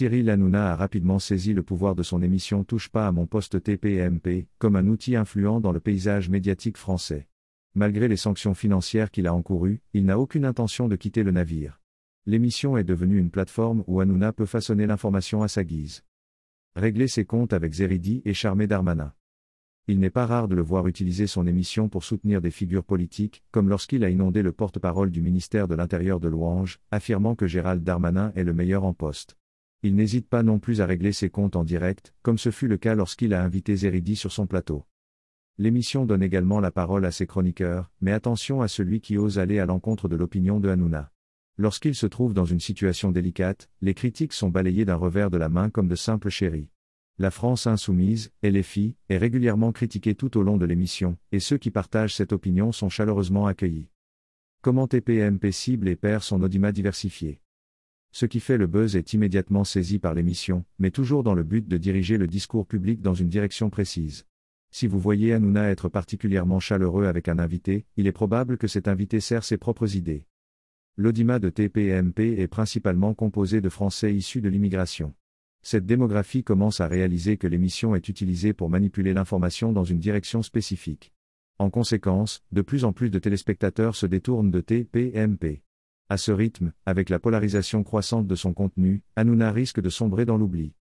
Cyril Hanouna a rapidement saisi le pouvoir de son émission Touche pas à mon poste TPMP comme un outil influent dans le paysage médiatique français. Malgré les sanctions financières qu'il a encourues, il n'a aucune intention de quitter le navire. L'émission est devenue une plateforme où Hanouna peut façonner l'information à sa guise. Régler ses comptes avec Zeridi et charmer Darmanin. Il n'est pas rare de le voir utiliser son émission pour soutenir des figures politiques, comme lorsqu'il a inondé le porte-parole du ministère de l'Intérieur de Louange, affirmant que Gérald Darmanin est le meilleur en poste. Il n'hésite pas non plus à régler ses comptes en direct, comme ce fut le cas lorsqu'il a invité Zeridi sur son plateau. L'émission donne également la parole à ses chroniqueurs, mais attention à celui qui ose aller à l'encontre de l'opinion de Hanouna. Lorsqu'il se trouve dans une situation délicate, les critiques sont balayées d'un revers de la main comme de simples chéris. La France insoumise, LFI, est régulièrement critiquée tout au long de l'émission, et ceux qui partagent cette opinion sont chaleureusement accueillis. Comment TPMP cible et perd son audimat diversifié? Ce qui fait le buzz est immédiatement saisi par l'émission, mais toujours dans le but de diriger le discours public dans une direction précise. Si vous voyez Hanouna être particulièrement chaleureux avec un invité, il est probable que cet invité sert ses propres idées. L'audimat de TPMP est principalement composé de Français issus de l'immigration. Cette démographie commence à réaliser que l'émission est utilisée pour manipuler l'information dans une direction spécifique. En conséquence, de plus en plus de téléspectateurs se détournent de TPMP. À ce rythme, avec la polarisation croissante de son contenu, Hanouna risque de sombrer dans l'oubli.